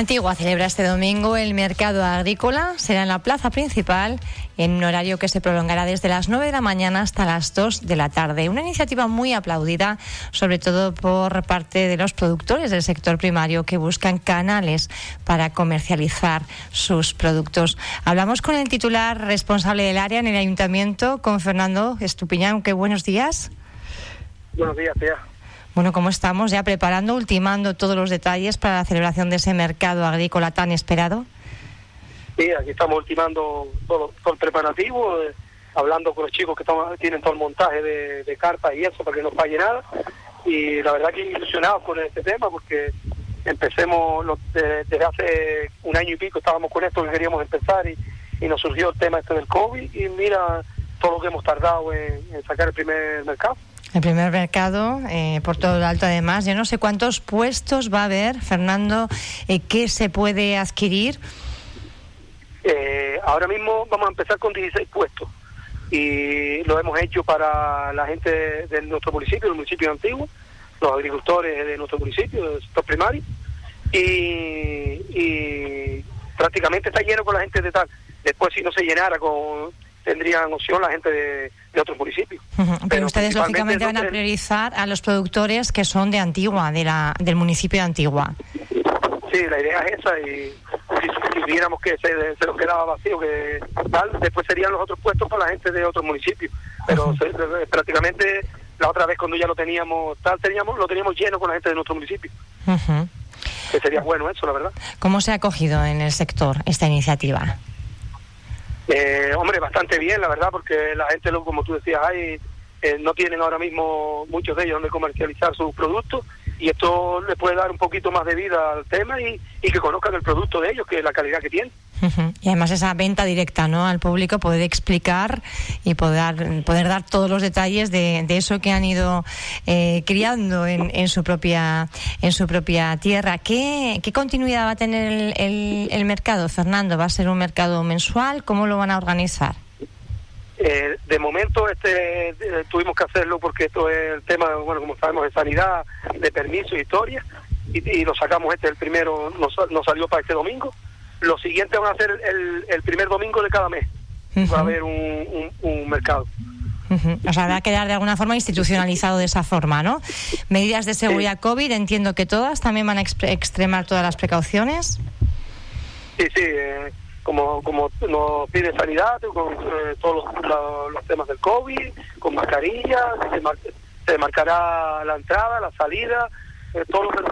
Antigua celebra este domingo el mercado agrícola. Será en la plaza principal en un horario que se prolongará desde las 9 de la mañana hasta las 2 de la tarde. Una iniciativa muy aplaudida, sobre todo por parte de los productores del sector primario que buscan canales para comercializar sus productos. Hablamos con el titular responsable del área en el ayuntamiento, con Fernando Estupiñán. Qué buenos días. Buenos días, tía. Bueno, ¿cómo estamos ya preparando, ultimando todos los detalles para la celebración de ese mercado agrícola tan esperado? Sí, aquí estamos ultimando todo, el preparativo, eh, hablando con los chicos que tienen todo el montaje de, cartas y eso para que no falle nada. Y la verdad que ilusionados con este tema porque empecemos desde hace un año y pico estábamos con esto que queríamos empezar y, nos surgió el tema este del COVID y mira todo lo que hemos tardado en sacar el primer mercado. El primer mercado eh, por todo lo alto, además. Yo no sé cuántos puestos va a haber, Fernando, eh, ¿qué se puede adquirir? Eh, ahora mismo vamos a empezar con 16 puestos y lo hemos hecho para la gente de, nuestro municipio, del municipio antiguo, los agricultores de nuestro municipio, del sector primario, y, y prácticamente está lleno con la gente de tal. Después, si no se llenara con tendrían opción la gente de, otros municipios. Pero, ustedes lógicamente van a priorizar a los productores que son de Antigua, de la, del municipio de Antigua. Sí, la idea es esa y si, viéramos que se, se, nos quedaba vacío, que tal, después serían los otros puestos para la gente de otros municipios. Pero prácticamente la otra vez cuando ya lo teníamos tal, teníamos lo teníamos lleno con la gente de nuestro municipio. Que sería bueno eso, la verdad. ¿Cómo se ha acogido en el sector esta iniciativa? Eh, hombre, bastante bien, la verdad, porque la gente, como tú decías, hay, eh, no tienen ahora mismo muchos de ellos donde comercializar sus productos y esto le puede dar un poquito más de vida al tema y, que conozcan el producto de ellos, que es la calidad que tiene. Y además esa venta directa ¿no? al público, poder explicar y poder, poder dar todos los detalles de, de eso que han ido eh, criando en, en, su propia, en su propia tierra. ¿Qué, qué continuidad va a tener el, el, mercado, Fernando? ¿Va a ser un mercado mensual? ¿Cómo lo van a organizar? Eh, de momento este eh, tuvimos que hacerlo porque esto es el tema, bueno, como sabemos, de sanidad, de permiso y historia, y, lo sacamos este el primero, nos, nos salió para este domingo los siguientes van a ser el, el primer domingo de cada mes. Va a haber un, un, mercado. O sea, va a quedar de alguna forma institucionalizado de esa forma, ¿no? Medidas de seguridad COVID, entiendo que todas también van a extremar todas las precauciones. Sí, sí, eh, como, como nos pide sanidad, con eh, todos los, temas del COVID, con mascarillas, se, se marcará la entrada, la salida, eh, todo lo que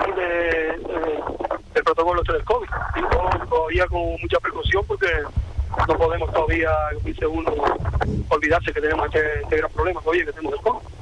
del protocolo del COVID. Y todavía con mucha precaución porque no podemos todavía, dice uno, olvidarse que tenemos este, este gran problema todavía que tenemos el COVID.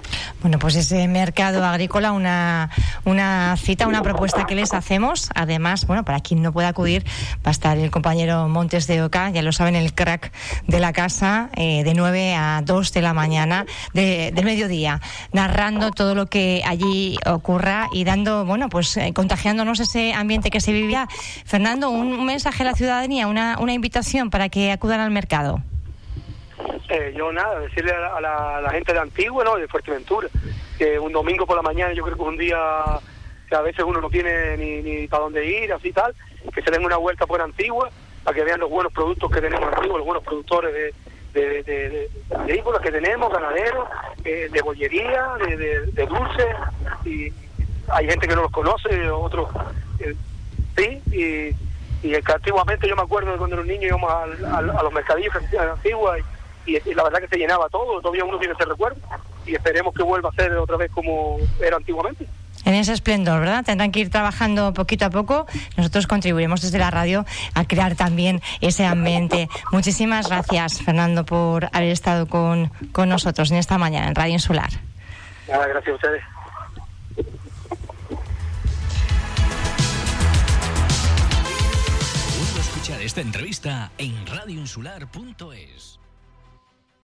Bueno, pues ese mercado agrícola, una, una cita, una propuesta que les hacemos. Además, bueno, para quien no pueda acudir, va a estar el compañero Montes de Oca, ya lo saben, el crack de la casa, eh, de 9 a 2 de la mañana, de, del mediodía, narrando todo lo que allí ocurra y dando, bueno, pues eh, contagiándonos ese ambiente que se vivía. Fernando, un, mensaje a la ciudadanía, una, una invitación para que acudan al mercado. Eh, yo nada, decirle a la, gente de Antigua, ¿no? de Fuerteventura, que un domingo por la mañana yo creo que es un día que a veces uno no tiene ni, ni para dónde ir, así tal, que se den una vuelta por Antigua para que vean los buenos productos que tenemos en Antigua, los buenos productores de, de, que tenemos, ganaderos, eh, de bollería, de, de, dulces, y hay gente que no los conoce, otros eh, sí, y, y antiguamente yo me acuerdo de cuando era un niño íbamos a, a, los mercadillos de Antigua y y, la verdad que se llenaba todo, todavía uno tiene ese recuerdo y esperemos que vuelva a ser otra vez como era antiguamente. En ese esplendor, ¿verdad? Tendrán que ir trabajando poquito a poco. Nosotros contribuiremos desde la radio a crear también ese ambiente. Muchísimas gracias, Fernando, por haber estado con, con nosotros en esta mañana en Radio Insular. Nada, gracias a ustedes. escuchar esta entrevista en radioinsular.es.